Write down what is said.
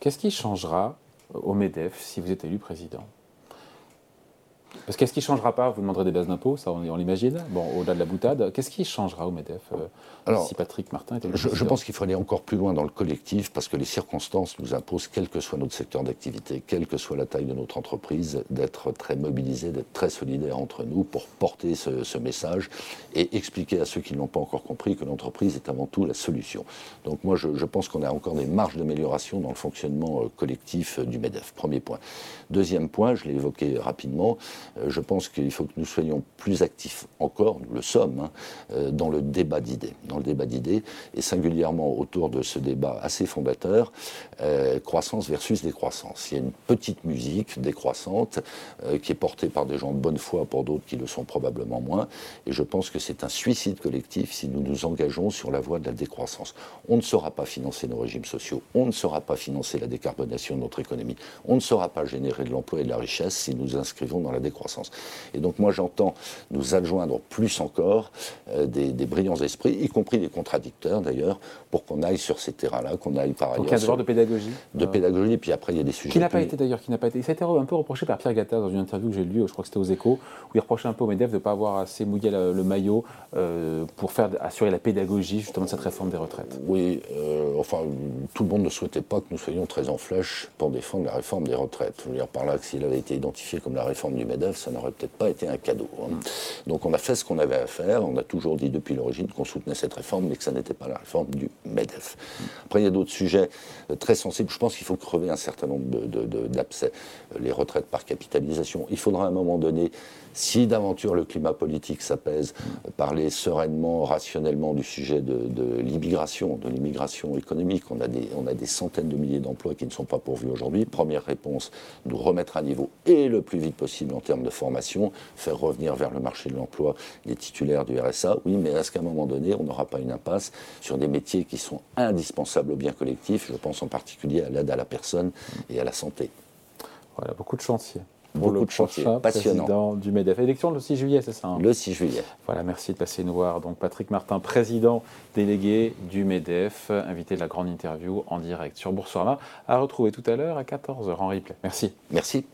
Qu'est-ce qui changera au MEDEF si vous êtes élu président? Parce qu'est-ce qui ne changera pas Vous demanderez des bases d'impôts, ça on, l'imagine. Bon, au-delà de la boutade, qu'est-ce qui changera au MEDEF euh, si Patrick Martin était je, je pense qu'il faut aller encore plus loin dans le collectif parce que les circonstances nous imposent, quel que soit notre secteur d'activité, quelle que soit la taille de notre entreprise, d'être très mobilisés, d'être très solidaires entre nous pour porter ce, message et expliquer à ceux qui ne l'ont pas encore compris que l'entreprise est avant tout la solution. Donc moi, je, pense qu'on a encore des marges d'amélioration dans le fonctionnement euh, collectif euh, du MEDEF. Premier point. Deuxième point, je l'ai évoqué rapidement, je pense qu'il faut que nous soyons plus actifs encore, nous le sommes, hein, euh, dans le débat d'idées. Dans le débat d'idées, et singulièrement autour de ce débat assez fondateur, euh, croissance versus décroissance. Il y a une petite musique décroissante qui est portée par des gens de bonne foi, pour d'autres qui le sont probablement moins, et je pense que c'est un suicide collectif si nous nous engageons sur la voie de la décroissance. On ne saura pas financer nos régimes sociaux, on ne saura pas financer la décarbonation de notre économie, on ne saura pas générer de l'emploi et de la richesse si nous inscrivons dans la décroissance et donc moi j'entends nous adjoindre plus encore euh, des, brillants esprits, y compris des contradicteurs d'ailleurs, pour qu'on aille sur ces terrains-là, qu'on aille par ailleurs. Donc de pédagogie De pédagogie, et puis après il y a des sujets. Qui n'a pas été d'ailleurs, qui n'a pas été. Ça a été un peu reproché par Pierre Gattaz dans une interview que j'ai lue, je crois que c'était aux Échos, où il reprochait un peu au MEDEF de ne pas avoir assez mouillé le, maillot euh, pour faire assurer la pédagogie justement de cette réforme des retraites. Oui, euh, enfin tout le monde ne souhaitait pas que nous soyons très en flèche pour défendre la réforme des retraites. Je veux dire par là que s'il avait été identifié comme la réforme du MEDEF, ça n'aurait peut-être pas été un cadeau. Hein. Donc on a fait ce qu'on avait à faire. On a toujours dit depuis l'origine qu'on soutenait cette réforme, mais que ça n'était pas la réforme du MEDEF. Après, il y a d'autres sujets euh, très sensibles. Je pense qu'il faut crever un certain nombre d'abcès. Les retraites par capitalisation. Il faudra à un moment donné si d'aventure le climat politique s'apaise, parler sereinement, rationnellement du sujet de, l'immigration, de l'immigration économique. On a, des, on a des centaines de milliers d'emplois qui ne sont pas pourvus aujourd'hui. Première réponse, nous remettre à niveau et le plus vite possible en termes de formation, faire revenir vers le marché de l'emploi les titulaires du RSA. Oui, mais est-ce qu'à un moment donné, on n'aura pas une impasse sur des métiers qui sont indispensables au bien collectif? Je pense en particulier à l'aide à la personne et à la santé. Voilà, beaucoup de chantiers beaucoup de chantiers passionnants. du MEDEF. Élection le 6 juillet, c'est ça hein? Le 6 juillet. Voilà, merci de passer nous voir. Donc Patrick Martin, président délégué du MEDEF, invité de la grande interview en direct sur Boursorama, à retrouver tout à l'heure à 14h en replay. Merci. Merci.